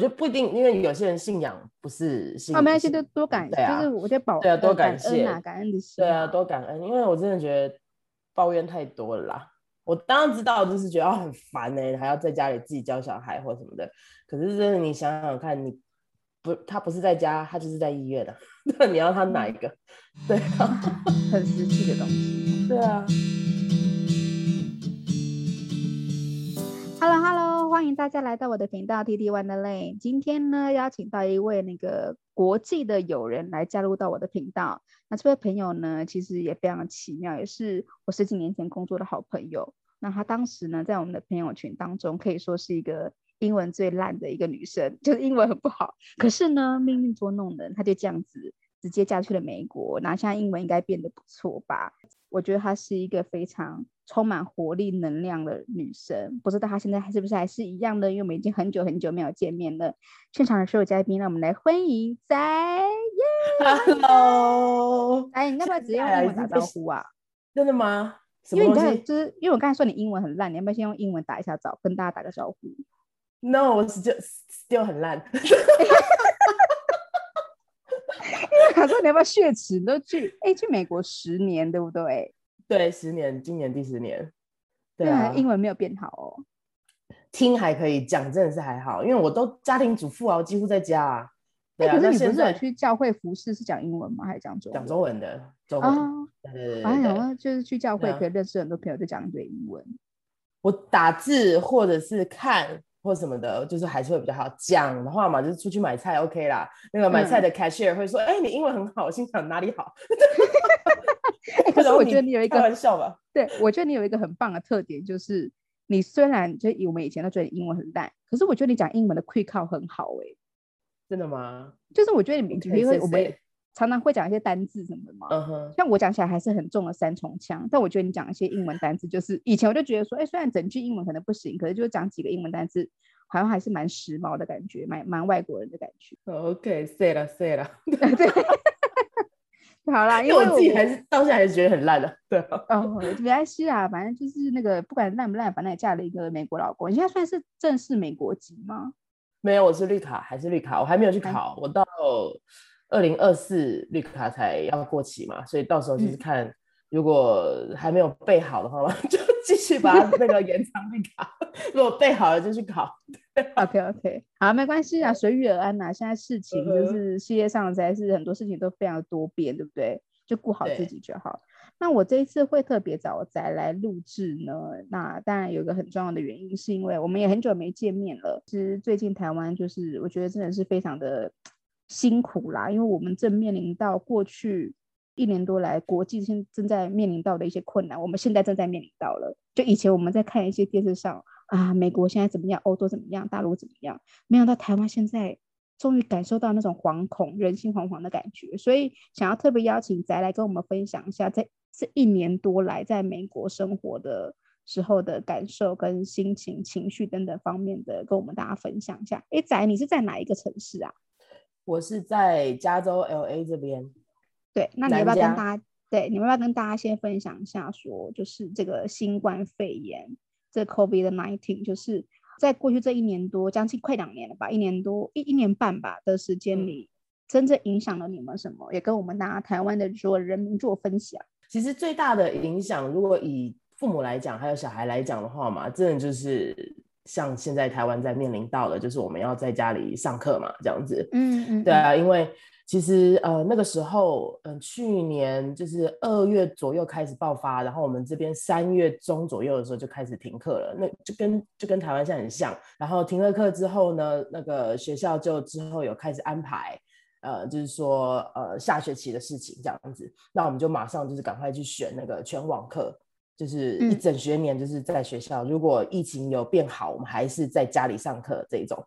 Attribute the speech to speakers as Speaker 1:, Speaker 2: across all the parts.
Speaker 1: 觉得不一定，因为有些人信仰不是信。
Speaker 2: 啊，没关系，就多感谢，啊、就是我觉得保
Speaker 1: 对啊，多感谢
Speaker 2: 感恩，感恩的心。
Speaker 1: 对啊，多感恩，因为我真的觉得抱怨太多了啦。我当然知道，就是觉得很烦呢、欸，还要在家里自己教小孩或什么的。可是真的，你想想看，你不，他不是在家，他就是在医院的、啊。那 你要他哪一个？对啊，
Speaker 2: 很实际的东西。
Speaker 1: 对啊。
Speaker 2: Hello，Hello，hello, 欢迎大家来到我的频道 TT Wonderland。今天呢，邀请到一位那个国际的友人来加入到我的频道。那这位朋友呢，其实也非常奇妙，也是我十几年前工作的好朋友。那他当时呢，在我们的朋友群当中，可以说是一个英文最烂的一个女生，就是英文很不好。可是呢，命运捉弄人，她就这样子直接嫁去了美国。那现在英文应该变得不错吧？我觉得她是一个非常充满活力、能量的女生。不知道她现在还是不是还是一样的？因为我们已经很久很久没有见面了。现场的所有嘉宾，让我们来欢迎仔耶
Speaker 1: ！Hello，
Speaker 2: 哎，你要不要直接用英文打招呼啊？
Speaker 1: 真的吗？
Speaker 2: 因为你刚才就是因为我刚才说你英文很烂，你要不要先用英文打一下招呼，跟大家打个招呼
Speaker 1: ？No，我是就 still 很烂。
Speaker 2: 他说：“你要不要血池？都去哎，去美国十年，对不对？
Speaker 1: 对，十年，今年第十年。
Speaker 2: 对啊，英文没有变好哦。
Speaker 1: 听还可以讲，真的是还好，因为我都家庭主妇啊，我几乎在家啊。对啊，
Speaker 2: 那你不是有去教会服侍是讲英文吗？还是讲中文？
Speaker 1: 讲中文的，中文。
Speaker 2: 哦、对对对，哎呀，就是去教会可以认识很多朋友，就讲一堆英文。
Speaker 1: 我打字或者是看。”或什么的，就是还是会比较好讲的话嘛，就是出去买菜 OK 啦。那个买菜的 cashier 会说：“哎、嗯欸，你英文很好。”我心想哪里好？
Speaker 2: 欸、可是我觉得你有一个
Speaker 1: 开玩笑吧？
Speaker 2: 对，我觉得你有一个很棒的特点，就是你虽然就我们以前都觉得英文很烂，可是我觉得你讲英文的 quick call 很好哎、欸。
Speaker 1: 真的吗？
Speaker 2: 就是我觉得你因为我们。常常会讲一些单字什么的嘛，uh. 像我讲起来还是很重的三重腔，但我觉得你讲一些英文单字，就是以前我就觉得说，哎，虽然整句英文可能不行，可是就讲几个英文单字，好像还是蛮时髦的感觉，蛮蛮外国人的感觉。
Speaker 1: OK，say 了 say 了，
Speaker 2: 对，好啦，因为我，
Speaker 1: 自己还是到现在还是觉得很烂的，对。
Speaker 2: 哦，没关系啊，反正就是那个不管烂不烂，反正也嫁了一个美国老公。你现在算是正式美国籍吗？
Speaker 1: 没有，我是绿卡，还是绿卡，我还没有去考，嗯、我到。二零二四绿卡才要过期嘛，所以到时候就是看，如果还没有备好的话，嗯、就继续把那个延长绿卡；如果备好了就去考。
Speaker 2: OK OK，好，没关系啊，随遇而安呐、啊。现在事情就是世界上在是很多事情都非常多变，对不对？就顾好自己就好。对那我这一次会特别找仔来录制呢，那当然有一个很重要的原因，是因为我们也很久没见面了。其实最近台湾就是我觉得真的是非常的。辛苦啦，因为我们正面临到过去一年多来国际现正在面临到的一些困难，我们现在正在面临到了。就以前我们在看一些电视上啊，美国现在怎么样，欧洲怎么样，大陆怎么样，没想到台湾现在终于感受到那种惶恐、人心惶惶的感觉，所以想要特别邀请仔来跟我们分享一下，在这一年多来在美国生活的时候的感受跟心情、情绪等等方面的，跟我们大家分享一下。哎，仔，你是在哪一个城市啊？
Speaker 1: 我是在加州 LA 这边，
Speaker 2: 对，那你要不要跟大家，对，你要不要跟大家先分享一下，说就是这个新冠肺炎，这 COVID-19，就是在过去这一年多，将近快两年了吧，一年多一一年半吧的时间里，嗯、真正影响了你们什么？也跟我们大家台湾的所有人民做分享。
Speaker 1: 其实最大的影响，如果以父母来讲，还有小孩来讲的话嘛，真的就是。像现在台湾在面临到的，就是我们要在家里上课嘛，这样子。嗯嗯，对啊，因为其实呃那个时候，嗯、呃，去年就是二月左右开始爆发，然后我们这边三月中左右的时候就开始停课了，那就跟就跟台湾现在很像。然后停了课之后呢，那个学校就之后有开始安排，呃，就是说呃下学期的事情这样子，那我们就马上就是赶快去选那个全网课。就是一整学年就是在学校，嗯、如果疫情有变好，我们还是在家里上课这一种。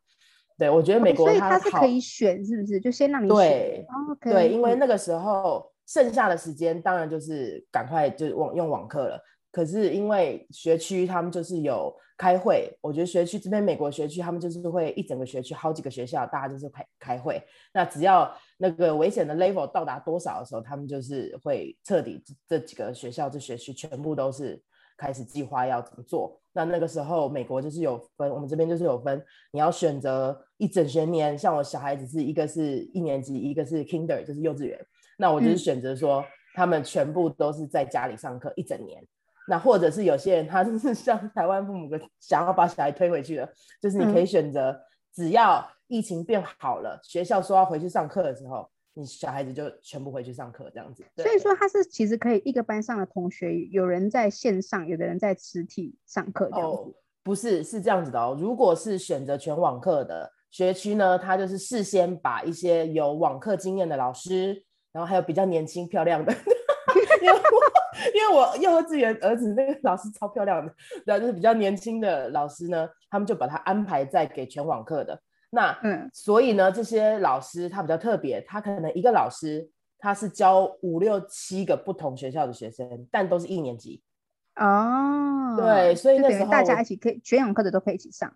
Speaker 1: 对，我觉得美国它、哦、
Speaker 2: 它是可以选，是不是？就先让你选。
Speaker 1: 对，哦 okay、对，因为那个时候剩下的时间当然就是赶快就网用网课了。可是因为学区他们就是有开会，我觉得学区这边美国学区他们就是会一整个学区好几个学校，大家就是开开会。那只要那个危险的 level 到达多少的时候，他们就是会彻底这几个学校这学区全部都是开始计划要怎么做。那那个时候美国就是有分，我们这边就是有分，你要选择一整学年，像我小孩子是一个是一年级，一个是 Kinder，就是幼稚园。那我就是选择说，他们全部都是在家里上课一整年。那或者是有些人他就是 像台湾父母的想要把小孩推回去的，就是你可以选择，只要疫情变好了，学校说要回去上课的时候。你小孩子就全部回去上课这样子，
Speaker 2: 所以说他是其实可以一个班上的同学，有人在线上，有的人在实体上课这样子。哦，不
Speaker 1: 是，是这样子的哦。如果是选择全网课的学区呢，他就是事先把一些有网课经验的老师，然后还有比较年轻漂亮的，因为我幼稚园儿子那个老师超漂亮的，然后就是比较年轻的老师呢，他们就把他安排在给全网课的。那嗯，所以呢，这些老师他比较特别，他可能一个老师他是教五六七个不同学校的学生，但都是一年级。
Speaker 2: 哦，
Speaker 1: 对，所以那时候
Speaker 2: 大家一起可以全网课的都可以一起上。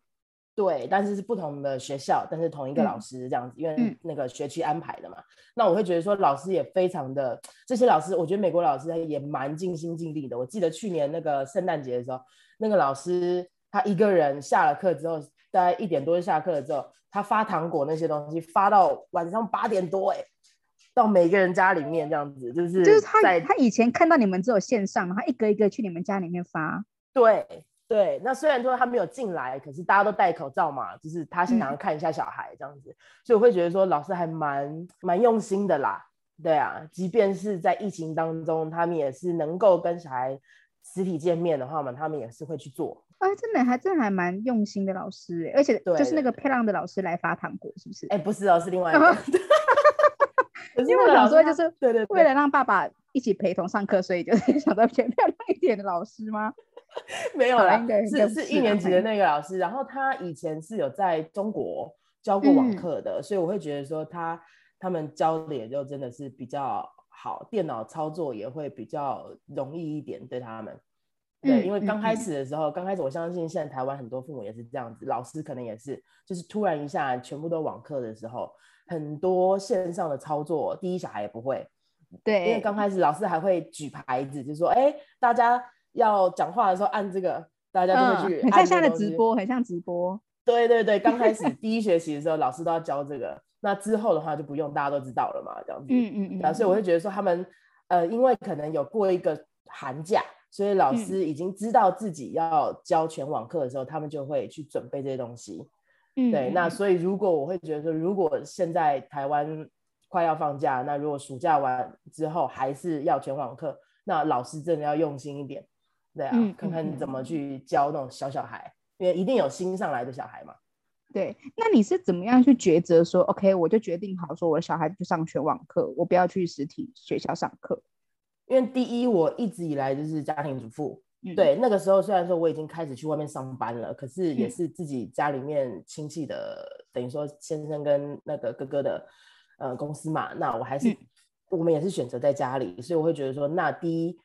Speaker 1: 对，但是是不同的学校，但是同一个老师这样子，嗯、因为那个学区安排的嘛。嗯、那我会觉得说，老师也非常的，这些老师，我觉得美国老师也蛮尽心尽力的。我记得去年那个圣诞节的时候，那个老师他一个人下了课之后，大概一点多就下课了之后。他发糖果那些东西发到晚上八点多，哎，到每个人家里面这样子，就是
Speaker 2: 就是他他以前看到你们只有线上，他一个一个去你们家里面发。
Speaker 1: 对对，那虽然说他没有进来，可是大家都戴口罩嘛，就是他想要看一下小孩这样子，嗯、所以我会觉得说老师还蛮蛮用心的啦。对啊，即便是在疫情当中，他们也是能够跟小孩实体见面的话嘛，他们也是会去做。
Speaker 2: 啊，真的还真的还蛮用心的老师，而且就是那个漂亮的老师来发糖果，是不是？
Speaker 1: 哎，不是哦，是另外一个。
Speaker 2: 因为我想说，就是对对，为了让爸爸一起陪同上课，所以就是 想到偏漂亮一点的老师吗？
Speaker 1: 没有啦，是是一年级的那个老师，然后他以前是有在中国教过网课的，所以我会觉得说他他们教的也就真的是比较好，电脑操作也会比较容易一点对他们。对，因为刚开始的时候，刚、嗯、开始我相信现在台湾很多父母也是这样子，老师可能也是，就是突然一下全部都网课的时候，很多线上的操作，第一小孩也不会。
Speaker 2: 对，
Speaker 1: 因为刚开始老师还会举牌子，就是说，哎，大家要讲话的时候按这个，大家就会去。
Speaker 2: 很像现在的直播，很像直播。
Speaker 1: 对对对，刚开始 第一学期的时候，老师都要教这个，那之后的话就不用，大家都知道了嘛，这样子。嗯嗯嗯。所以我会觉得说，他们呃，因为可能有过一个寒假。所以老师已经知道自己要教全网课的时候，嗯、他们就会去准备这些东西。嗯，对。那所以如果我会觉得说，如果现在台湾快要放假，那如果暑假完之后还是要全网课，那老师真的要用心一点，对啊，嗯、看看你怎么去教那种小小孩，因为一定有新上来的小孩嘛。
Speaker 2: 对。那你是怎么样去抉择说，OK，我就决定好说，我的小孩去上全网课，我不要去实体学校上课。
Speaker 1: 因为第一，我一直以来就是家庭主妇，嗯、对，那个时候虽然说我已经开始去外面上班了，可是也是自己家里面亲戚的，嗯、等于说先生跟那个哥哥的呃公司嘛，那我还是、嗯、我们也是选择在家里，所以我会觉得说，那第一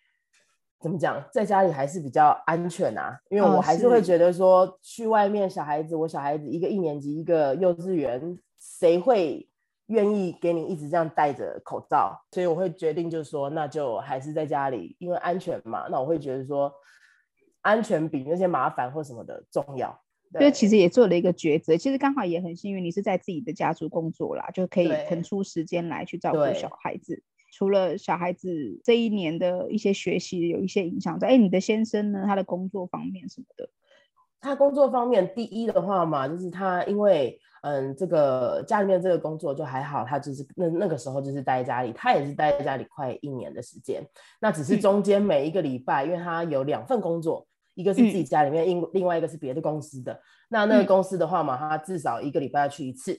Speaker 1: 怎么讲，在家里还是比较安全啊，因为我还是会觉得说，哦、去外面小孩子，我小孩子一个一年级，一个幼稚园，谁会？愿意给你一直这样戴着口罩，所以我会决定就是说，那就还是在家里，因为安全嘛。那我会觉得说，安全比那些麻烦或什么的重要。
Speaker 2: 所以其实也做了一个抉择。其实刚好也很幸运，你是在自己的家族工作啦，就可以腾出时间来去照顾小孩子。除了小孩子这一年的一些学习有一些影响，在哎，你的先生呢？他的工作方面什么的？
Speaker 1: 他工作方面，第一的话嘛，就是他因为。嗯，这个家里面这个工作就还好，他就是那那个时候就是待在家里，他也是待在家里快一年的时间。那只是中间每一个礼拜，嗯、因为他有两份工作，一个是自己家里面，另、嗯、另外一个是别的公司的。那那个公司的话嘛，他至少一个礼拜要去一次，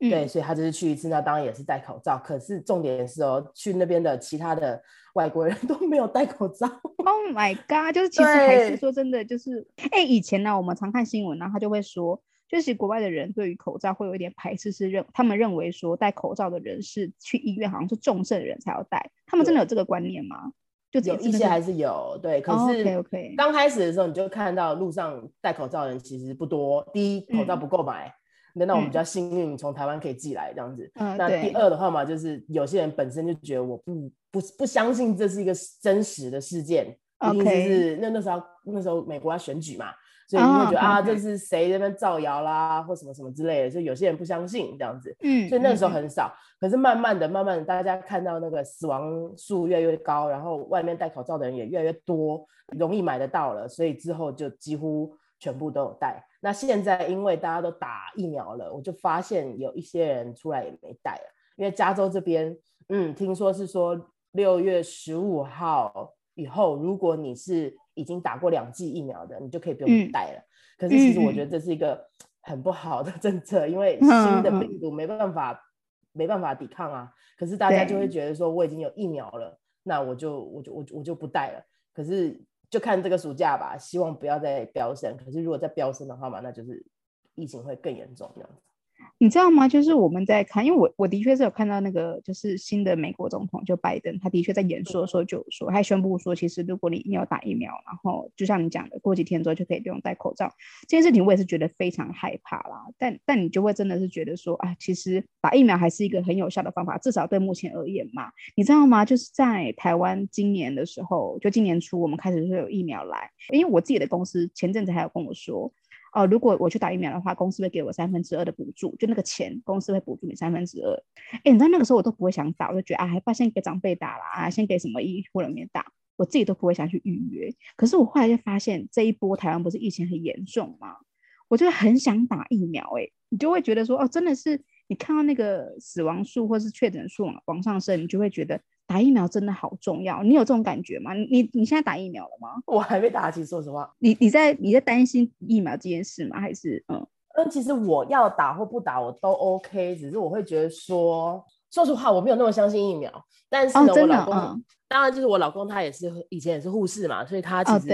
Speaker 1: 嗯、对，所以他就是去一次，那当然也是戴口罩。可是重点是哦，去那边的其他的外国人都没有戴口罩。
Speaker 2: Oh my god！就是其实还是说真的，就是哎对，以前呢，我们常看新闻，然后他就会说。就是国外的人对于口罩会有一点排斥，是认他们认为说戴口罩的人是去医院好像是重症的人才要戴，他们真的有这个观念
Speaker 1: 吗？有一些还是有，对。可是刚开始的时候你就看到路上戴口罩的人其实不多。第一，口罩不够买，那、嗯、那我们比较幸运，从台湾可以寄来这样子。嗯、那第二的话嘛，就是有些人本身就觉得我不不不相信这是一个真实的事件，一定是那那时候那时候美国要选举嘛。所以你会觉得、oh. 啊，这是谁在那边造谣啦，或什么什么之类的，所以有些人不相信这样子。嗯，所以那个时候很少。嗯、可是慢慢的、慢慢的，大家看到那个死亡数越来越高，然后外面戴口罩的人也越来越多，容易买得到了，所以之后就几乎全部都有戴。那现在因为大家都打疫苗了，我就发现有一些人出来也没戴了。因为加州这边，嗯，听说是说六月十五号以后，如果你是已经打过两剂疫苗的，你就可以不用戴了。嗯、可是其实我觉得这是一个很不好的政策，嗯、因为新的病毒没办法、嗯、没办法抵抗啊。可是大家就会觉得说，我已经有疫苗了，那我就我就我就我就不戴了。可是就看这个暑假吧，希望不要再飙升。可是如果再飙升的话嘛，那就是疫情会更严重这样子。
Speaker 2: 你知道吗？就是我们在看，因为我我的确是有看到那个，就是新的美国总统就拜登，他的确在演说的时候就说，他宣布说，其实如果你你要打疫苗，然后就像你讲的，过几天之后就可以不用戴口罩。这件事情我也是觉得非常害怕啦。但但你就会真的是觉得说，啊，其实打疫苗还是一个很有效的方法，至少对目前而言嘛。你知道吗？就是在台湾今年的时候，就今年初我们开始就有疫苗来，因为我自己的公司前阵子还有跟我说。哦，如果我去打疫苗的话，公司会给我三分之二的补助，就那个钱，公司会补助你三分之二。哎，你知道那个时候我都不会想打，我就觉得啊，还不先给长辈打啦，啊，先给什么医护人员打，我自己都不会想去预约。可是我后来就发现，这一波台湾不是疫情很严重吗？我就很想打疫苗，哎，你就会觉得说，哦，真的是你看到那个死亡数或是确诊数往上升，你就会觉得。打疫苗真的好重要，你有这种感觉吗？你你现在打疫苗了吗？
Speaker 1: 我还没打，其实说实话。
Speaker 2: 你你在你在担心疫苗这件事吗？还是嗯
Speaker 1: 嗯，其实我要打或不打我都 OK，只是我会觉得说，说实话我没有那么相信疫苗。但是呢，哦、我老公、嗯、当然就是我老公，他也是以前也是护士嘛，所以他其实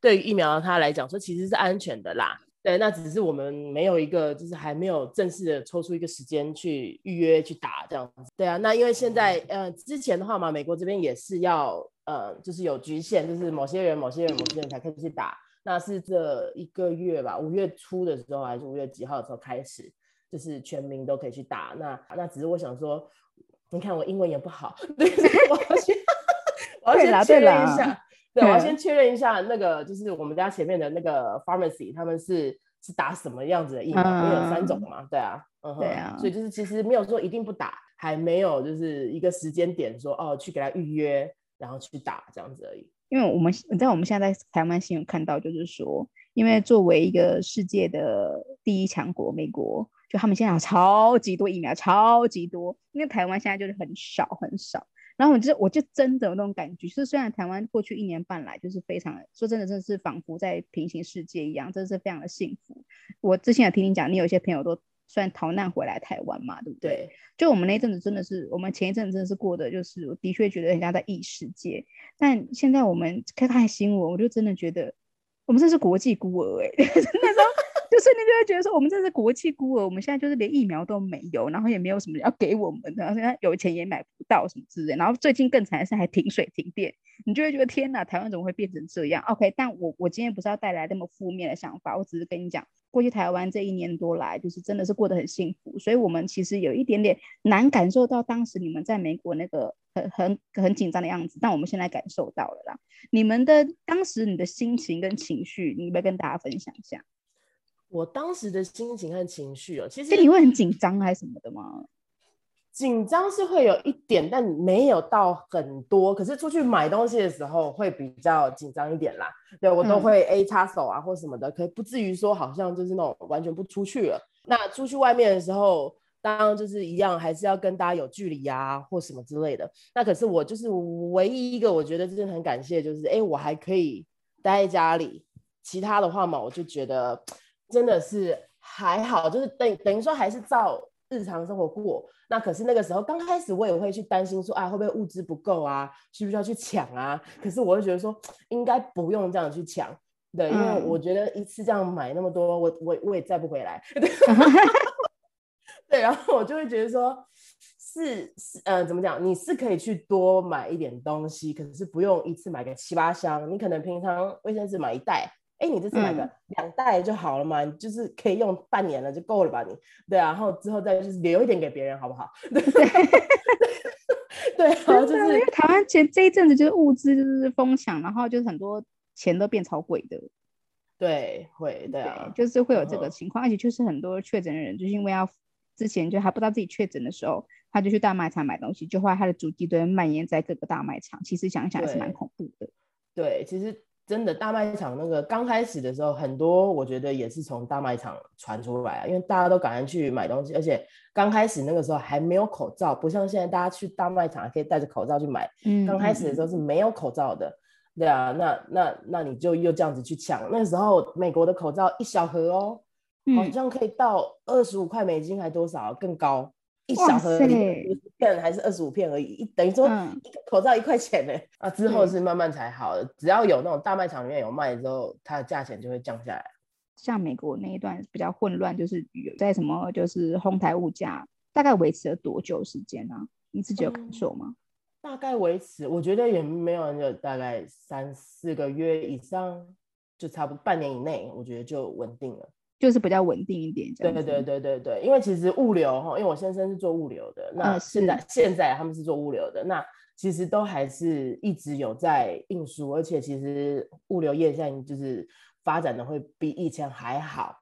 Speaker 1: 对于疫苗他来讲说其实是安全的啦。对，那只是我们没有一个，就是还没有正式的抽出一个时间去预约去打这样子。对啊，那因为现在呃之前的话嘛，美国这边也是要呃就是有局限，就是某些人、某些人、某些人才可以去打。那是这一个月吧，五月初的时候还是五月几号的时候开始，就是全民都可以去打。那那只是我想说，你看我英文也不好，对，我要去我要去确认一下。对，我要先确认一下，那个就是我们家前面的那个 pharmacy，他们是是打什么样子的疫苗？因为有三种嘛，对啊，嗯哼，对啊，所以就是其实没有说一定不打，还没有就是一个时间点说哦去给他预约，然后去打这样子而已。
Speaker 2: 因为我们你知道我们现在在台湾新闻看到，就是说，因为作为一个世界的第一强国，美国就他们现在有超级多疫苗，超级多，因为台湾现在就是很少很少。然后我就我就真的有那种感觉，就是虽然台湾过去一年半来就是非常说真的，真的是仿佛在平行世界一样，真的是非常的幸福。我之前也听你讲，你有些朋友都算逃难回来台湾嘛，对不对？对。就我们那阵子真的是，我们前一阵子真的是过的，就是我的确觉得人家在异世界。但现在我们看看新闻，我就真的觉得我们这是国际孤儿哎、欸，那时候。就是你就会觉得说，我们这是国际孤儿，我们现在就是连疫苗都没有，然后也没有什么要给我们，然后现在有钱也买不到什么之类，然后最近更惨的是还停水停电，你就会觉得天哪，台湾怎么会变成这样？OK，但我我今天不是要带来那么负面的想法，我只是跟你讲，过去台湾这一年多来，就是真的是过得很幸福，所以我们其实有一点点难感受到当时你们在美国那个很很很紧张的样子，但我们现在感受到了啦。你们的当时你的心情跟情绪，你要不要跟大家分享一下？
Speaker 1: 我当时的心情和情绪哦，其实
Speaker 2: 你会很紧张还是什么的吗？
Speaker 1: 紧张是会有一点，但没有到很多。可是出去买东西的时候会比较紧张一点啦。对，我都会 A 插手啊或什么的，可不至于说好像就是那种完全不出去了。那出去外面的时候，当然就是一样，还是要跟大家有距离啊或什么之类的。那可是我就是唯一一个我觉得真的很感谢，就是哎，我还可以待在家里。其他的话嘛，我就觉得。真的是还好，就是等等于说还是照日常生活过。那可是那个时候刚开始，我也会去担心说，啊会不会物资不够啊，需不需要去抢啊？可是我就觉得说，应该不用这样去抢，对，因为我觉得一次这样买那么多，我我我也载不回来。对，然后我就会觉得说，是是呃，怎么讲？你是可以去多买一点东西，可是不用一次买个七八箱。你可能平常卫生纸买一袋。哎，你这次买个两袋就好了嘛，嗯、就是可以用半年了就够了吧你？对啊，然后之后再就是留一点给别人，好不好？对，对，对啊，就是因
Speaker 2: 为台湾前这一阵子就是物资就是疯抢，然后就是很多钱都变超贵的。
Speaker 1: 对，会，对啊，
Speaker 2: 就是会有这个情况，而且就是很多确诊的人，就是因为要之前就还不知道自己确诊的时候，他就去大卖场买东西，就后来他的足迹都蔓延在各个大卖场。其实想一想还是蛮恐怖的。
Speaker 1: 对，其实真的大卖场那个刚开始的时候，很多我觉得也是从大卖场传出来啊，因为大家都赶着去买东西，而且刚开始那个时候还没有口罩，不像现在大家去大卖场还可以戴着口罩去买。嗯，刚开始的时候是没有口罩的。对啊，那那那你就又这样子去抢。那时候美国的口罩一小盒哦，嗯、好像可以到二十五块美金，还多少更高？一小盒五十片还是二十五片而已，等于说一个口罩一块钱呢。嗯、啊，之后是慢慢才好的，只要有那种大卖场里面有卖之后，它的价钱就会降下来。
Speaker 2: 像美国那一段比较混乱，就是有在什么就是哄抬物价，大概维持了多久时间呢、啊？你自己有感受吗？嗯
Speaker 1: 大概维持，我觉得也没有人有大概三四个月以上，就差不多半年以内，我觉得就稳定了，
Speaker 2: 就是比较稳定一点。对
Speaker 1: 对对对对对，因为其实物流哈，因为我先生是做物流的，那现在、呃、现在他们是做物流的，那其实都还是一直有在运输，而且其实物流业现在就是发展的会比以前还好。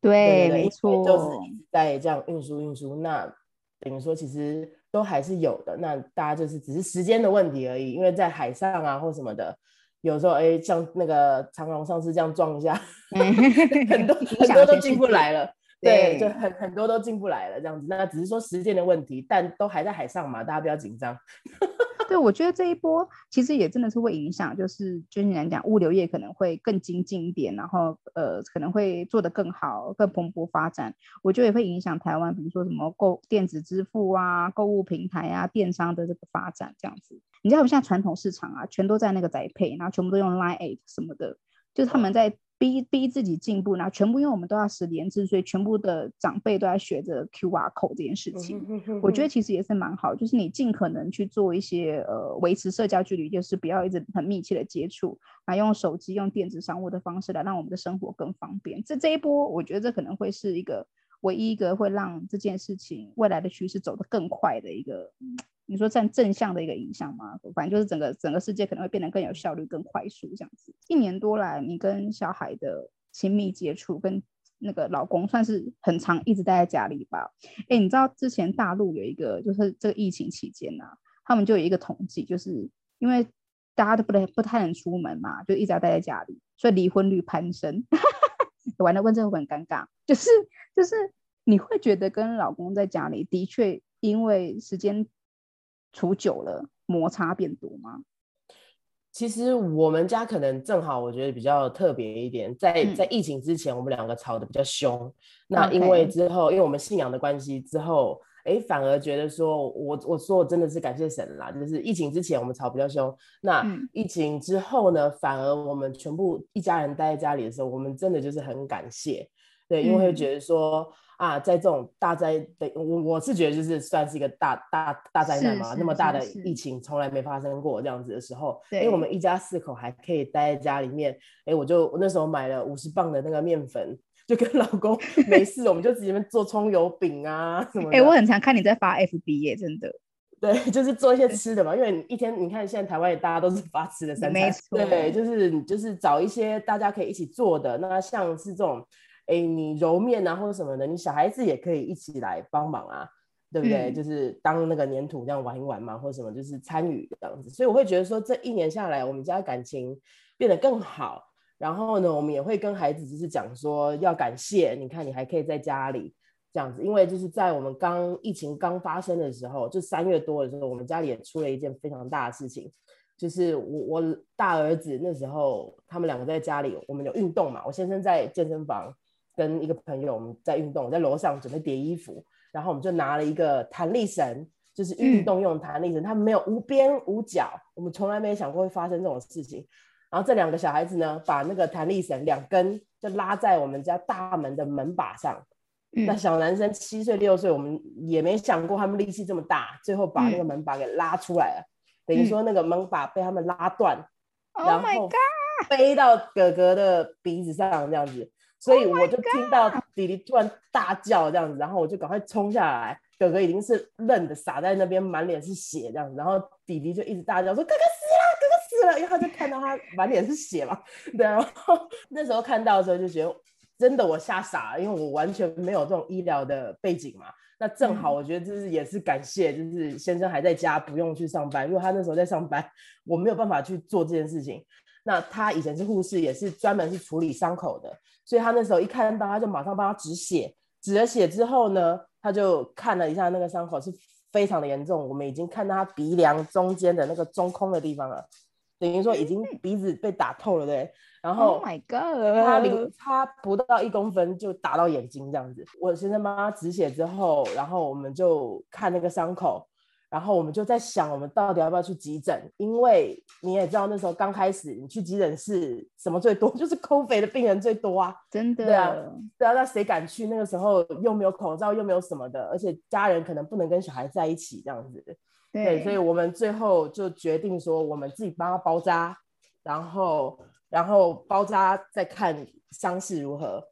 Speaker 2: 对，对对对没错，
Speaker 1: 就是一直在这样运输运输，那等于说其实。都还是有的，那大家就是只是时间的问题而已，因为在海上啊或什么的，有时候哎，像那个长隆上次这样撞一下，很多很多都进不来了，对，对，就很很多都进不来了这样子，那只是说时间的问题，但都还在海上嘛，大家不要紧张。
Speaker 2: 对，我觉得这一波其实也真的是会影响，就是就是你来讲，物流业可能会更精进一点，然后呃可能会做得更好、更蓬勃发展。我觉得也会影响台湾，比如说什么购电子支付啊、购物平台啊、电商的这个发展这样子。你知道我们现在传统市场啊，全都在那个宅配，然后全部都用 Line Eight 什么的，就是他们在。逼逼自己进步，然后全部因为我们都要十连制，所以全部的长辈都在学着 QR code 这件事情。我觉得其实也是蛮好，就是你尽可能去做一些呃维持社交距离，就是不要一直很密切的接触，然后用手机、用电子商务的方式来让我们的生活更方便。这这一波，我觉得这可能会是一个唯一一个会让这件事情未来的趋势走得更快的一个。你说占正向的一个影响吗？反正就是整个整个世界可能会变得更有效率、更快速这样子。一年多来，你跟小孩的亲密接触，跟那个老公算是很长一直待在家里吧？哎，你知道之前大陆有一个，就是这个疫情期间呐、啊，他们就有一个统计，就是因为大家都不能不太能出门嘛，就一直待在家里，所以离婚率攀升。完了，问这个很尴尬，就是就是你会觉得跟老公在家里的确因为时间。处久了，摩擦变多吗？
Speaker 1: 其实我们家可能正好，我觉得比较特别一点，在在疫情之前，我们两个吵得比较凶。嗯、那因为之后，因为我们信仰的关系，之后哎，反而觉得说，我我说我真的是感谢神啦，就是疫情之前我们吵比较凶，那疫情之后呢，反而我们全部一家人待在家里的时候，我们真的就是很感谢，对，因为会觉得说。嗯啊，在这种大灾的，我我是觉得就是算是一个大大大灾难嘛，那么大的疫情从来没发生过这样子的时候，因为我们一家四口还可以待在家里面，哎，我就我那时候买了五十磅的那个面粉，就跟老公 没事，我们就直接做葱油饼啊什么的。
Speaker 2: 哎，我很常看你在发 FB 耶，真的。
Speaker 1: 对，就是做一些吃的嘛，因为一天你看现在台湾也大家都是发吃的三餐，没错。对，就是就是找一些大家可以一起做的，那像是这种。哎，你揉面啊，或者什么的，你小孩子也可以一起来帮忙啊，对不对？嗯、就是当那个粘土这样玩一玩嘛，或者什么，就是参与这样子。所以我会觉得说，这一年下来，我们家感情变得更好。然后呢，我们也会跟孩子就是讲说要感谢，你看你还可以在家里这样子，因为就是在我们刚疫情刚发生的时候，就三月多的时候，我们家里也出了一件非常大的事情，就是我我大儿子那时候他们两个在家里，我们有运动嘛，我先生在健身房。跟一个朋友，我们在运动，在楼上准备叠衣服，然后我们就拿了一个弹力绳，就是运动用弹力绳，它没有无边无角，我们从来没想过会发生这种事情。然后这两个小孩子呢，把那个弹力绳两根就拉在我们家大门的门把上。那小男生七岁六岁，我们也没想过他们力气这么大，最后把那个门把给拉出来了，等于说那个门把被他们拉断，然后飞到哥哥的鼻子上这样子。所以我就听到弟弟突然大叫这样子，然后我就赶快冲下来，哥哥已经是愣的傻在那边，满脸是血这样子，然后弟弟就一直大叫说：“哥哥死了，哥哥死了！”因为他就看到他满脸是血嘛，对，然后那时候看到的时候就觉得真的我吓傻了，因为我完全没有这种医疗的背景嘛。那正好，我觉得就是也是感谢，就是先生还在家，不用去上班。如果他那时候在上班，我没有办法去做这件事情。那他以前是护士，也是专门是处理伤口的，所以他那时候一看到，他就马上帮他止血。止了血之后呢，他就看了一下那个伤口是非常的严重，我们已经看到他鼻梁中间的那个中空的地方了，等于说已经鼻子被打透了，对。然后，Oh my God，他离他不到一公分就打到眼睛这样子。我先生帮他止血之后，然后我们就看那个伤口，然后我们就在想，我们到底要不要去急诊？因为你也知道，那时候刚开始，你去急诊室什么最多，就是 COVID 的病人最多啊，
Speaker 2: 真的。
Speaker 1: 对啊，对啊，那谁敢去？那个时候又没有口罩，又没有什么的，而且家人可能不能跟小孩在一起这样子。对，对，所以我们最后就决定说，我们自己帮他包扎，然后。然后包扎再看伤势如何，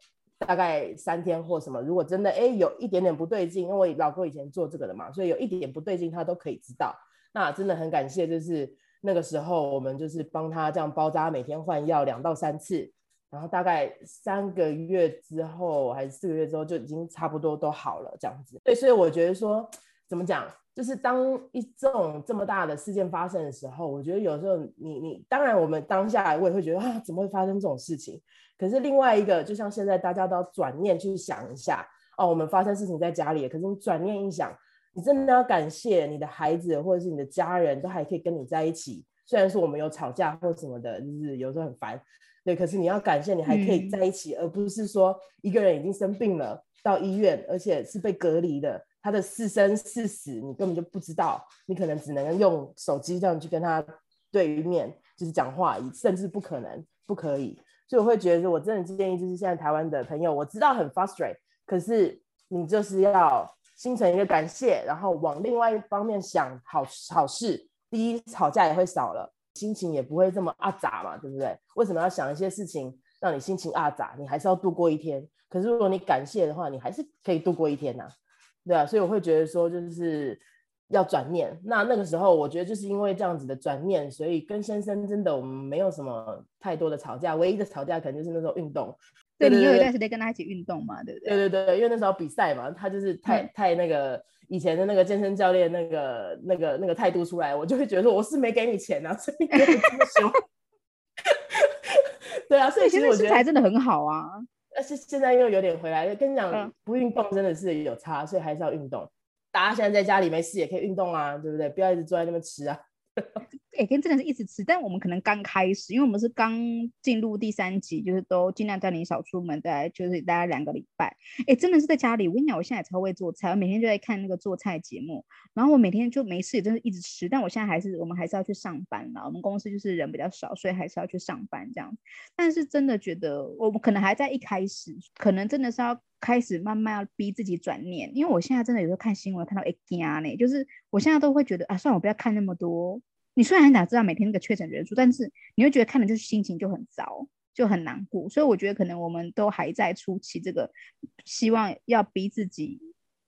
Speaker 1: 大概三天或什么。如果真的哎有一点点不对劲，因为我老公以前做这个的嘛，所以有一点点不对劲他都可以知道。那真的很感谢，就是那个时候我们就是帮他这样包扎，每天换药两到三次，然后大概三个月之后还是四个月之后就已经差不多都好了这样子。对，所以我觉得说怎么讲？就是当一这种这么大的事件发生的时候，我觉得有时候你你当然我们当下我也会觉得啊，怎么会发生这种事情？可是另外一个，就像现在大家都要转念去想一下哦，我们发生事情在家里，可是你转念一想，你真的要感谢你的孩子或者是你的家人都还可以跟你在一起，虽然说我们有吵架或什么的，就是有时候很烦，对，可是你要感谢你还可以在一起，嗯、而不是说一个人已经生病了到医院，而且是被隔离的。他的是生是死，你根本就不知道，你可能只能用手机这样去跟他对面，就是讲话，甚至不可能，不可以。所以我会觉得，我真的建议，就是现在台湾的朋友，我知道很 frustrate，可是你就是要心存一个感谢，然后往另外一方面想好好事。第一，吵架也会少了，心情也不会这么阿杂嘛，对不对？为什么要想一些事情让你心情阿杂？你还是要度过一天。可是如果你感谢的话，你还是可以度过一天呐、对啊，所以我会觉得说，就是要转念。那那个时候，我觉得就是因为这样子的转念，所以跟先生真的我们没有什么太多的吵架。唯一的吵架可能就是那时候
Speaker 2: 运动。对，你有一段时间跟他一起运动嘛，对不对？
Speaker 1: 对对对，因为那时候比赛嘛，他就是太、嗯、太那个以前的那个健身教练那个那个那个态度出来，我就会觉得说我是没给你钱啊，所以你这么凶。对啊，所以其实我觉得身材
Speaker 2: 真的很好啊。
Speaker 1: 是现在又有点回来，跟你讲，不运动真的是有差，所以还是要运动。大家现在在家里没事也可以运动啊，对不对？不要一直坐在那边吃啊。
Speaker 2: 哎，跟真的是一直吃，但我们可能刚开始，因为我们是刚进入第三集，就是都尽量带你少出门，大概就是大概两个礼拜。哎，真的是在家里，我跟你讲，我现在超会做菜，我每天就在看那个做菜节目，然后我每天就没事，也真的一直吃。但我现在还是，我们还是要去上班了。我们公司就是人比较少，所以还是要去上班这样。但是真的觉得，我们可能还在一开始，可能真的是要开始慢慢要逼自己转念，因为我现在真的有时候看新闻看到哎呀呢，就是我现在都会觉得啊，算了，我不要看那么多。你虽然很想知道每天那个确诊人数，但是你会觉得看的就是心情就很糟，就很难过。所以我觉得可能我们都还在初期，这个希望要逼自己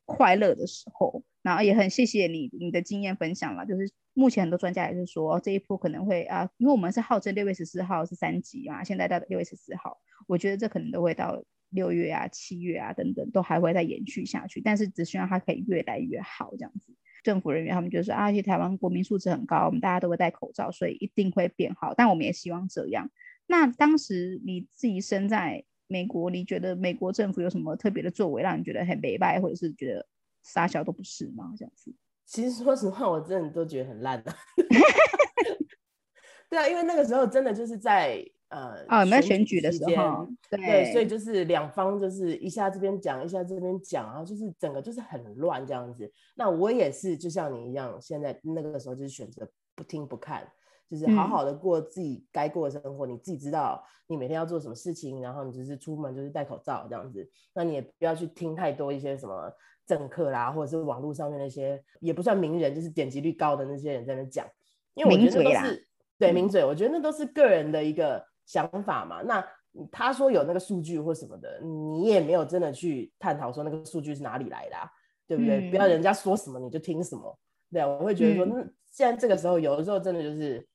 Speaker 2: 快乐的时候。然后也很谢谢你你的经验分享了，就是目前很多专家也是说这一波可能会啊，因为我们是号称六月十四号是三级嘛，现在到六月十四号，我觉得这可能都会到六月啊、七月啊等等，都还会再延续下去。但是只希望它可以越来越好这样子。政府人员他们就说啊，而且台湾国民素质很高，我们大家都会戴口罩，所以一定会变好。但我们也希望这样。那当时你自己身在美国，你觉得美国政府有什么特别的作为，让你觉得很美败，或者是觉得傻小都不是吗？这样子？
Speaker 1: 其实说实话，我真的都觉得很烂的。对啊，因为那个时候真的就是在。呃，
Speaker 2: 啊，有没有选举的时候？
Speaker 1: 对，对，所以就是两方就是一下这边讲，一下这边讲，然后就是整个就是很乱这样子。那我也是，就像你一样，现在那个时候就是选择不听不看，就是好好的过自己该过的生活。嗯、你自己知道你每天要做什么事情，然后你就是出门就是戴口罩这样子。那你也不要去听太多一些什么政客啦，或者是网络上面那些也不算名人，就是点击率高的那些人在那讲，因为我觉得都是对名嘴，我觉得那都是个人的一个。想法嘛，那他说有那个数据或什么的，你也没有真的去探讨说那个数据是哪里来的，啊，对不对？嗯、不要人家说什么你就听什么。对啊，我会觉得说，那、嗯、现在这个时候，有的时候真的就是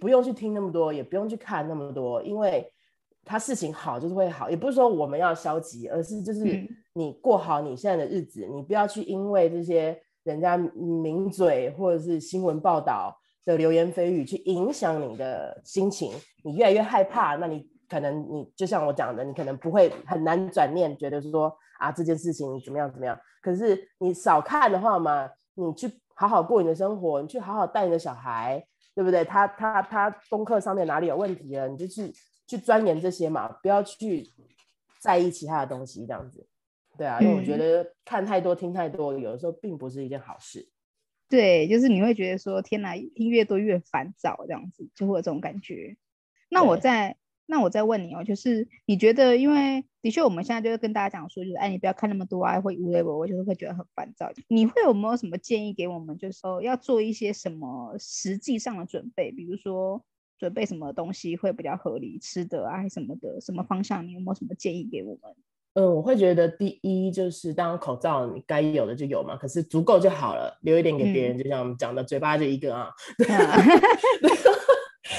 Speaker 1: 不用去听那么多，也不用去看那么多，因为他事情好就是会好，也不是说我们要消极，而是就是你过好你现在的日子，你不要去因为这些人家名嘴或者是新闻报道的流言蜚语去影响你的心情，你越来越害怕，那你可能你就像我讲的，你可能不会很难转念，觉得说啊这件事情怎么样怎么样，可是你少看的话嘛，你去。好好过你的生活，你去好好带你的小孩，对不对？他他他功课上面哪里有问题了，你就去去钻研这些嘛，不要去在意其他的东西，这样子。对啊，因为我觉得看太多、听太多，有的时候并不是一件好事。
Speaker 2: 对，就是你会觉得说，天哪，听越多越烦躁，这样子就会有这种感觉。那我在。那我再问你哦，就是你觉得，因为的确我们现在就会跟大家讲说，就是哎，你不要看那么多啊，会无聊，我就是会觉得很烦躁。你会有没有什么建议给我们，就是说要做一些什么实际上的准备，比如说准备什么东西会比较合理，吃的啊什么的，什么方向？你有没有什么建议给我们？
Speaker 1: 嗯，我会觉得第一就是当口罩你该有的就有嘛，可是足够就好了，留一点给别人，嗯、就像我们讲的，嘴巴就一个啊，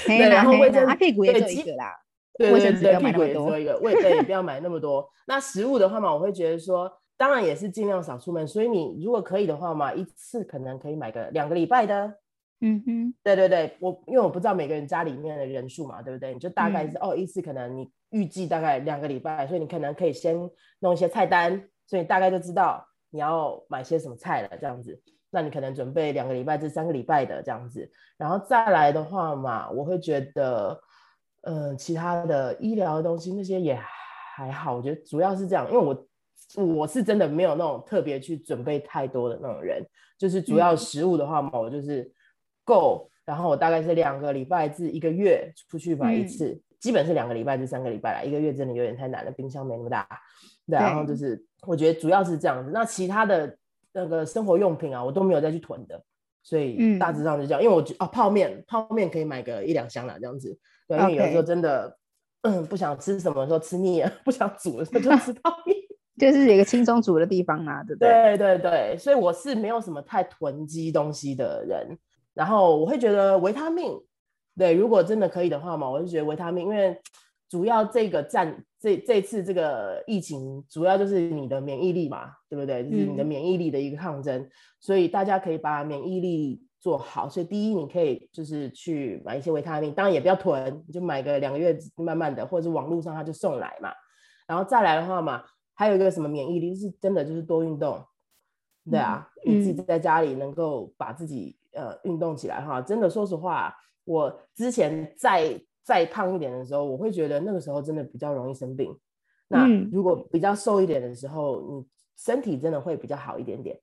Speaker 1: 对，
Speaker 2: 然后会阿屁股也就一个啦。
Speaker 1: 对对对，屁股也做一个，胃对也不要买那么多。那食物的话嘛，我会觉得说，当然也是尽量少出门。所以你如果可以的话嘛，一次可能可以买个两个礼拜的。嗯哼，对对对，我因为我不知道每个人家里面的人数嘛，对不对？你就大概是、嗯、哦，一次可能你预计大概两个礼拜，所以你可能可以先弄一些菜单，所以你大概就知道你要买些什么菜了，这样子。那你可能准备两个礼拜至三个礼拜的这样子，然后再来的话嘛，我会觉得。呃，其他的医疗的东西那些也还好，我觉得主要是这样，因为我我是真的没有那种特别去准备太多的那种人，就是主要食物的话嘛，嗯、我就是够，然后我大概是两个礼拜至一个月出去买一次，嗯、基本是两个礼拜至三个礼拜啦，一个月真的有点太难了，冰箱没那么大，对，然后就是我觉得主要是这样子，那其他的那个生活用品啊，我都没有再去囤的，所以大致上就这样，嗯、因为我哦泡面泡面可以买个一两箱啦，这样子。对，因为有时候真的，嗯，不想吃什么时候吃腻了，不想煮的时候就吃泡面，
Speaker 2: 就是有一个轻松煮的地方啊，对不
Speaker 1: 对？对对对，所以我是没有什么太囤积东西的人。然后我会觉得维他命，对，如果真的可以的话嘛，我就觉得维他命，因为主要这个战这这次这个疫情，主要就是你的免疫力嘛，对不对？就是你的免疫力的一个抗争，嗯、所以大家可以把免疫力。做好，所以第一，你可以就是去买一些维他命，当然也不要囤，你就买个两个月，慢慢的，或者是网络上他就送来嘛。然后再来的话嘛，还有一个什么免疫力，就是真的就是多运动，对啊，嗯、你自己在家里能够把自己呃运动起来哈。真的，说实话，我之前再再胖一点的时候，我会觉得那个时候真的比较容易生病。那如果比较瘦一点的时候，你身体真的会比较好一点点。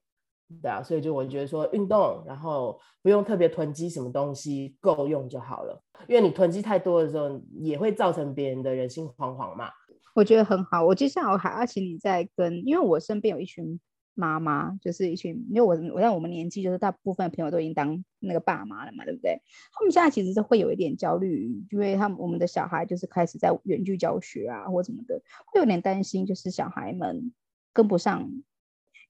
Speaker 1: 对啊，所以就我觉得说运动，然后不用特别囤积什么东西，够用就好了。因为你囤积太多的时候，也会造成别人的人心惶惶嘛。
Speaker 2: 我觉得很好。我接下来我还要请你再跟，因为我身边有一群妈妈，就是一群，因为我我在我们年纪，就是大部分朋友都已经当那个爸妈了嘛，对不对？他们现在其实是会有一点焦虑，因为他们我们的小孩就是开始在远距教学啊，或什么的，会有点担心，就是小孩们跟不上。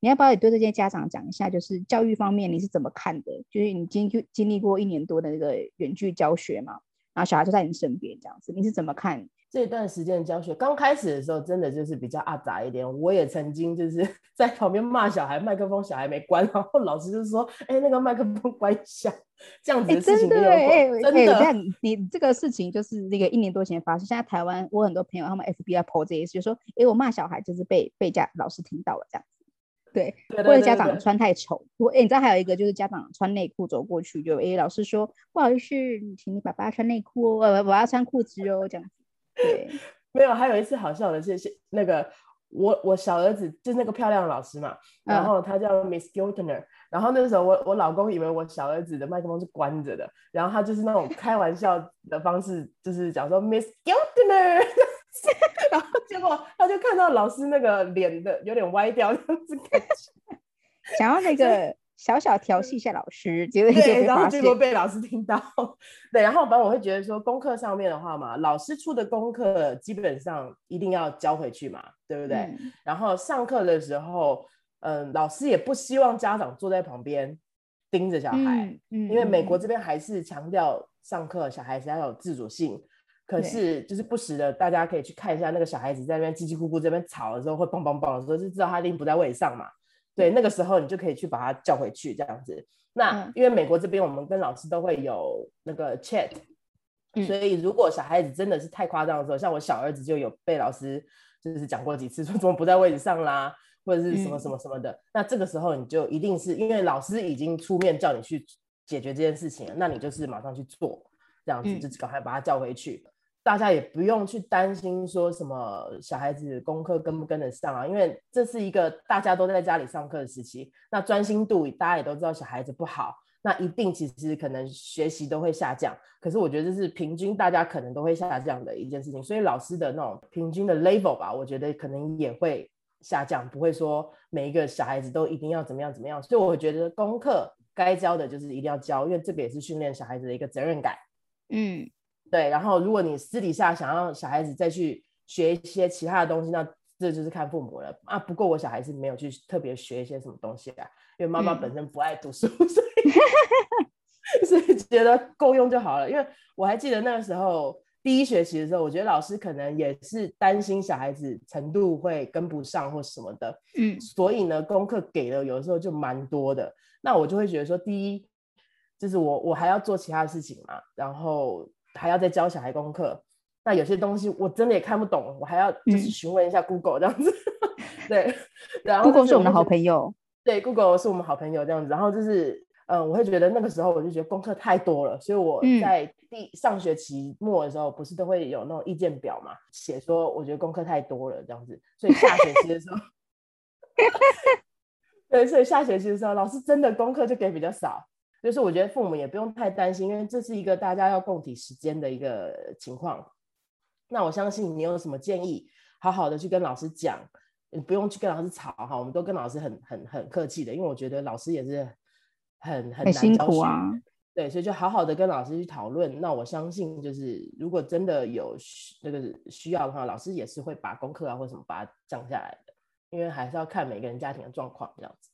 Speaker 2: 你要不要也对这些家长讲一下，就是教育方面你是怎么看的？就是你经经历过一年多的那个远距教学嘛，然后小孩就在你身边这样子，你是怎么看
Speaker 1: 这段时间的教学？刚开始的时候真的就是比较阿杂一点，我也曾经就是 在旁边骂小孩，麦克风小孩没关，然后老师就说：“哎、欸，那个麦克风关一下。”这样子的事情真的，
Speaker 2: 哎，真的，欸、你这个事情就是那个一年多前发生。现在台湾我很多朋友他们 FBI 破这些事，就说：“哎、欸，我骂小孩就是被被家老师听到了这样子。”对，或者家长穿太丑，我、欸、你知道还有一个就是家长穿内裤走过去，就哎、欸、老师说不好意思，请你爸爸穿内裤哦，我要穿裤子哦，这样子。对，
Speaker 1: 没有，还有一次好笑的是，是那个我我小儿子就是那个漂亮的老师嘛，然后他叫 Miss Giltner，、嗯、然后那时候我我老公以为我小儿子的麦克风是关着的，然后他就是那种开玩笑的方式，就是讲说 Miss Giltner。然后结果他就看到老师那个脸的有点歪掉，这样子感觉。
Speaker 2: 想要那个小小调戏一下老师，结果
Speaker 1: 对，然后结果被老师听到。对，然后反正我会觉得说，功课上面的话嘛，老师出的功课基本上一定要交回去嘛，对不对？嗯、然后上课的时候，嗯、呃，老师也不希望家长坐在旁边盯着小孩，嗯嗯、因为美国这边还是强调上课小孩子要有自主性。可是就是不时的，大家可以去看一下那个小孩子在那边叽叽咕咕这边吵的时候，会蹦蹦蹦的时候，就知道他一定不在位上嘛。对，那个时候你就可以去把他叫回去，这样子。那因为美国这边我们跟老师都会有那个 chat，所以如果小孩子真的是太夸张的时候，像我小儿子就有被老师就是讲过几次，说 怎么不在位置上啦，或者是什么什么什么的。那这个时候你就一定是因为老师已经出面叫你去解决这件事情了，那你就是马上去做，这样子就赶快把他叫回去。大家也不用去担心说什么小孩子功课跟不跟得上啊，因为这是一个大家都在家里上课的时期，那专心度大家也都知道小孩子不好，那一定其实可能学习都会下降。可是我觉得这是平均大家可能都会下降的一件事情，所以老师的那种平均的 level 吧，我觉得可能也会下降，不会说每一个小孩子都一定要怎么样怎么样。所以我觉得功课该教的就是一定要教，因为这个也是训练小孩子的一个责任感。嗯。对，然后如果你私底下想要小孩子再去学一些其他的东西，那这就是看父母了啊。不过我小孩是没有去特别学一些什么东西啊，因为妈妈本身不爱读书，嗯、所以所以觉得够用就好了。因为我还记得那个时候第一学期的时候，我觉得老师可能也是担心小孩子程度会跟不上或什么的，嗯，所以呢，功课给了有的时候就蛮多的。那我就会觉得说，第一就是我我还要做其他事情嘛，然后。还要再教小孩功课，那有些东西我真的也看不懂，我还要就是询问一下 Google 这样子。嗯、对，然后
Speaker 2: Google 是我们的好朋友。
Speaker 1: 对，Google 是我们好朋友这样子。然后就是，嗯，我会觉得那个时候我就觉得功课太多了，所以我在第上学期末的时候，不是都会有那种意见表嘛，写说我觉得功课太多了这样子。所以下学期的时候 对，所以下学期的时候，老师真的功课就给比较少。就是我觉得父母也不用太担心，因为这是一个大家要共体时间的一个情况。那我相信你有什么建议，好好的去跟老师讲，你不用去跟老师吵哈，我们都跟老师很很很客气的，因为我觉得老师也是很很难教学，很辛苦啊。对，所以就好好的跟老师去讨论。那我相信就是如果真的有那个需要的话，老师也是会把功课啊或什么把它降下来的，因为还是要看每个人家庭的状况这样子。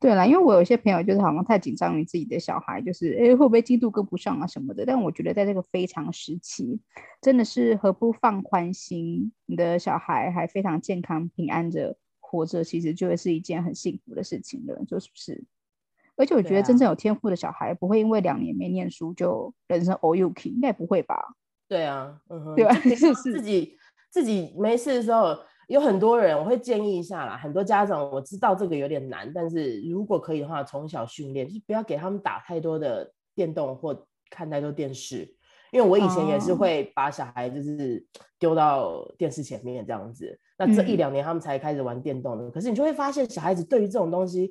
Speaker 2: 对啦，因为我有些朋友就是好像太紧张于自己的小孩，就是哎会不会进度跟不上啊什么的。但我觉得在这个非常时期，真的是何不放宽心？你的小孩还非常健康平安的活着，其实就会是一件很幸福的事情了，就是不是？而且我觉得真正有天赋的小孩，不会因为两年没念书就人生 all you can，应该不会吧？
Speaker 1: 对啊，嗯哼，对吧？就 是自己自己没事的时候。有很多人，我会建议一下啦。很多家长我知道这个有点难，但是如果可以的话，从小训练，就是不要给他们打太多的电动或看太多电视。因为我以前也是会把小孩就是丢到电视前面这样子。那这一两年他们才开始玩电动的，嗯、可是你就会发现小孩子对于这种东西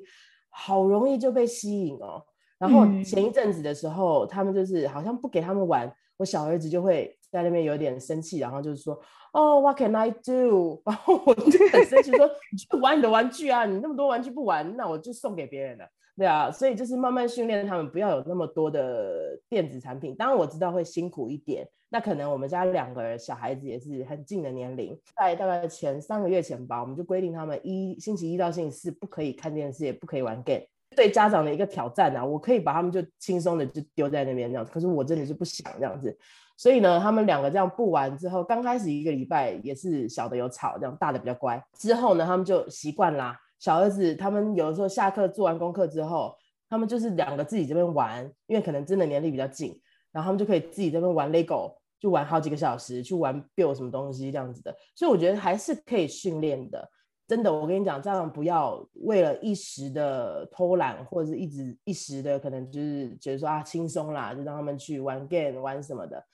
Speaker 1: 好容易就被吸引哦。然后前一阵子的时候，他们就是好像不给他们玩，我小儿子就会在那边有点生气，然后就是说。哦、，What can I do？然后我就很生气，说你去玩你的玩具啊！你那么多玩具不玩，那我就送给别人了。对啊，所以就是慢慢训练他们不要有那么多的电子产品。当然我知道会辛苦一点，那可能我们家两个小孩子也是很近的年龄，在大概前三个月前吧，我们就规定他们一星期一到星期四不可以看电视，也不可以玩 game。对家长的一个挑战啊，我可以把他们就轻松的就丢在那边这样子，可是我真的是不想这样子。所以呢，他们两个这样布完之后，刚开始一个礼拜也是小的有吵，这样大的比较乖。之后呢，他们就习惯啦。小儿子他们有的时候下课做完功课之后，他们就是两个自己这边玩，因为可能真的年龄比较近，然后他们就可以自己这边玩 Lego，就玩好几个小时，去玩 build 什么东西这样子的。所以我觉得还是可以训练的。真的，我跟你讲，家长不要为了一时的偷懒，或者是一直一时的可能就是觉得说啊轻松啦，就让他们去玩 game 玩什么的。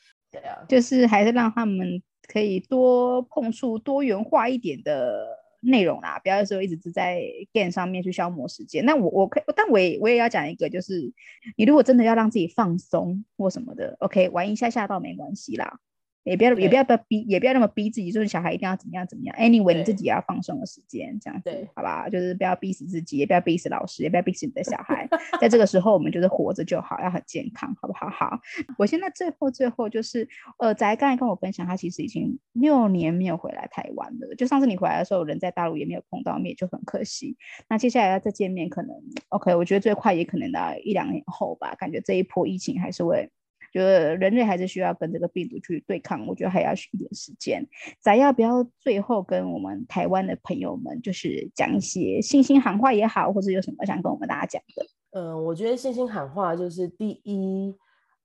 Speaker 2: 就是还是让他们可以多碰触多元化一点的内容啦，不要说一直只在 game 上面去消磨时间。那我我可以，但我也我也要讲一个，就是你如果真的要让自己放松或什么的，OK，玩一下下倒没关系啦。也不要也不要不逼，也不要那么逼自己，就是小孩一定要怎么样怎么样。Anyway，你自己也要放松的时间，这样子，好吧？就是不要逼死自己，也不要逼死老师，也不要逼死你的小孩。在这个时候，我们就是活着就好，要很健康，好不好？好，我现在最后最后就是，呃，翟刚才跟我分享，他其实已经六年没有回来台湾了。就上次你回来的时候，人在大陆也没有碰到面，就很可惜。那接下来要再见面，可能 OK，我觉得最快也可能到一两年后吧。感觉这一波疫情还是会。觉得人类还是需要跟这个病毒去对抗，我觉得还要一点时间。咱要不要最后跟我们台湾的朋友们，就是讲一些信心喊话也好，或者有什么想跟我们大家讲的？
Speaker 1: 嗯，我觉得信心喊话就是第一，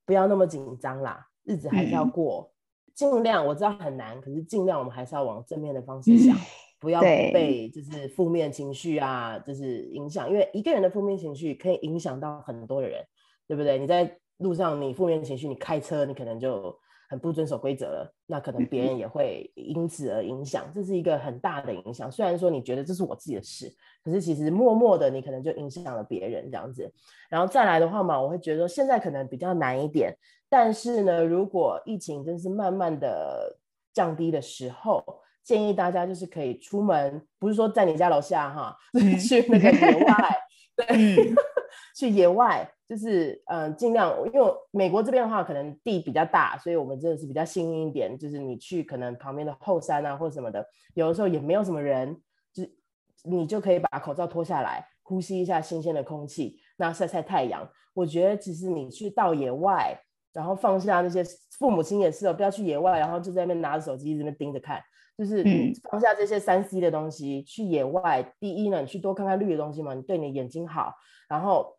Speaker 1: 不要那么紧张啦，日子还是要过，尽、嗯、量我知道很难，可是尽量我们还是要往正面的方式想，嗯、不要被就是负面情绪啊，就是影响，因为一个人的负面情绪可以影响到很多的人，对不对？你在路上你负面情绪，你开车你可能就很不遵守规则了，那可能别人也会因此而影响，这是一个很大的影响。虽然说你觉得这是我自己的事，可是其实默默的你可能就影响了别人这样子。然后再来的话嘛，我会觉得现在可能比较难一点，但是呢，如果疫情真是慢慢的降低的时候，建议大家就是可以出门，不是说在你家楼下哈，去那个野外，对，去野外。就是嗯，尽量，因为美国这边的话，可能地比较大，所以我们真的是比较幸运一点。就是你去可能旁边的后山啊，或者什么的，有的时候也没有什么人，就是你就可以把口罩脱下来，呼吸一下新鲜的空气，那晒晒太阳。我觉得其实你去到野外，然后放下那些父母亲也是哦，不要去野外，然后就在那边拿着手机一直在那边盯着看，就是放下这些三 C 的东西，去野外。第一呢，你去多看看绿的东西嘛，你对你的眼睛好，然后。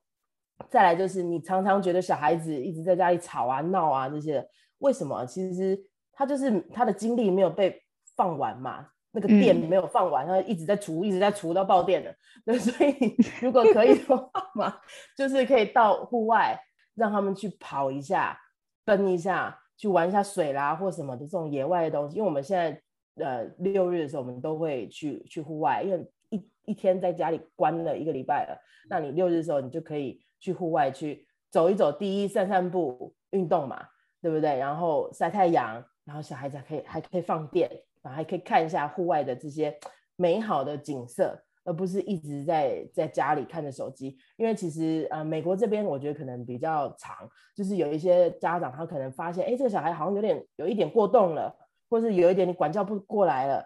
Speaker 1: 再来就是你常常觉得小孩子一直在家里吵啊闹啊这些，为什么？其实他就是他的精力没有被放完嘛，那个电没有放完，他一直在除，一直在除到爆电了。对，所以如果可以的话 嘛，就是可以到户外让他们去跑一下、奔一下、去玩一下水啦或什么的这种野外的东西。因为我们现在呃六日的时候，我们都会去去户外，因为一一天在家里关了一个礼拜了，那你六日的时候你就可以。去户外去走一走，第一散散步运动嘛，对不对？然后晒太阳，然后小孩子还可以还可以放电，然后还可以看一下户外的这些美好的景色，而不是一直在在家里看着手机。因为其实呃，美国这边我觉得可能比较长，就是有一些家长他可能发现，哎，这个小孩好像有点有一点过动了，或是有一点你管教不过来了，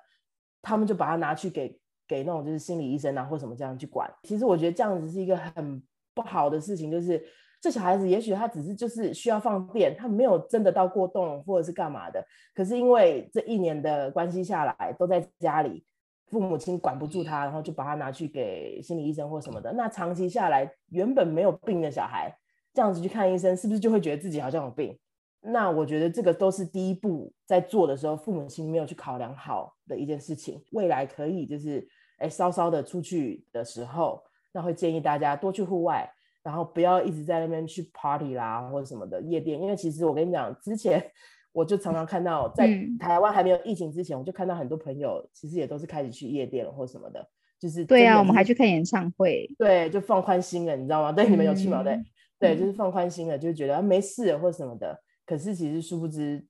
Speaker 1: 他们就把他拿去给给那种就是心理医生啊或什么这样去管。其实我觉得这样子是一个很。不好的事情就是，这小孩子也许他只是就是需要放电，他没有真的到过动或者是干嘛的。可是因为这一年的关系下来，都在家里，父母亲管不住他，然后就把他拿去给心理医生或什么的。那长期下来，原本没有病的小孩，这样子去看医生，是不是就会觉得自己好像有病？那我觉得这个都是第一步在做的时候，父母亲没有去考量好的一件事情。未来可以就是，哎，稍稍的出去的时候。那会建议大家多去户外，然后不要一直在那边去 party 啦或者什么的夜店，因为其实我跟你讲，之前我就常常看到，在台湾还没有疫情之前，我就看到很多朋友其实也都是开始去夜店了或什么的，就是
Speaker 2: 对啊，我们还去看演唱会，
Speaker 1: 对，就放宽心了，你知道吗？对，你们有去吗？对，对，就是放宽心了，就是觉得啊没事或什么的。可是其实殊不知，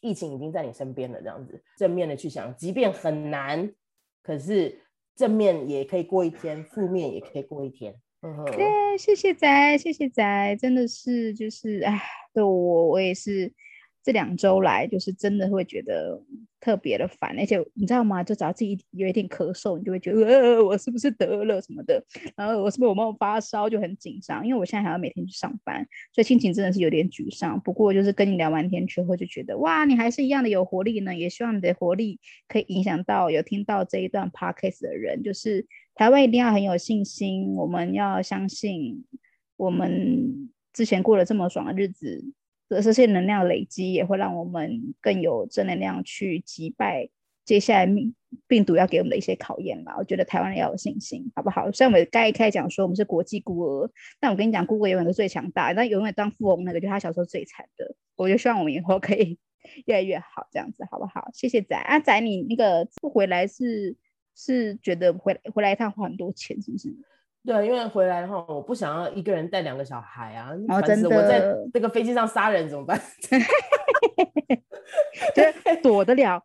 Speaker 1: 疫情已经在你身边了，这样子正面的去想，即便很难，可是。正面也可以过一天，负面也可以过一天。嗯哼，对，
Speaker 2: 谢谢仔，谢谢仔，真的是就是，哎，对我我也是。这两周来，就是真的会觉得特别的烦，而且你知道吗？就只要自己有一点咳嗽，你就会觉得，呃，我是不是得了什么的？然后我是不是有没有发烧，就很紧张。因为我现在还要每天去上班，所以心情真的是有点沮丧。不过就是跟你聊完天之后，就觉得哇，你还是一样的有活力呢。也希望你的活力可以影响到有听到这一段 podcast 的人，就是台湾一定要很有信心，我们要相信，我们之前过了这么爽的日子。这些能量累积也会让我们更有正能量去击败接下来病毒要给我们的一些考验吧。我觉得台湾人要有信心，好不好？虽然我们刚一开始讲说我们是国际孤儿，但我跟你讲，孤儿永远都最强大，但永远当富翁那个就是他小时候最惨的。我就希望我们以后可以 越来越好，这样子好不好？谢谢仔啊，仔你那个不回来是是觉得回回来一趟花很多钱，是不是？
Speaker 1: 对，因为回来的话，我不想要一个人带两个小孩啊。哦，真的，我在这个飞机上杀人怎么办？
Speaker 2: 就躲得了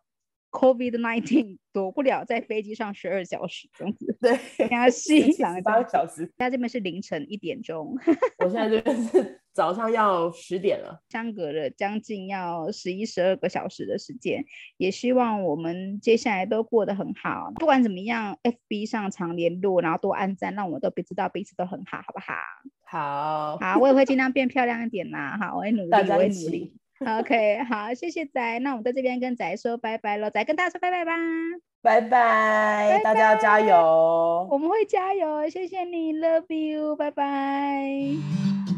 Speaker 2: COVID nineteen，躲不了在飞机上十二小时这样子。
Speaker 1: 对，
Speaker 2: 跟他细
Speaker 1: 八个小时。现
Speaker 2: 在这边是凌晨一点钟，
Speaker 1: 我现在这边是早上要十点了，
Speaker 2: 相隔了将近要十一十二个小时的时间。也希望我们接下来都过得很好，不管怎么样，FB 上常联络，然后多按赞，让我们都知道彼此都很好，好不好？
Speaker 1: 好，
Speaker 2: 好，我也会尽量变漂亮一点啦。好，我会努力，我会努力。OK，好，谢谢仔，那我们在这边跟仔说拜拜喽，仔跟大家说拜拜吧，
Speaker 1: 拜拜，大家要加油，
Speaker 2: 我们会加油，谢谢你，Love you，拜拜。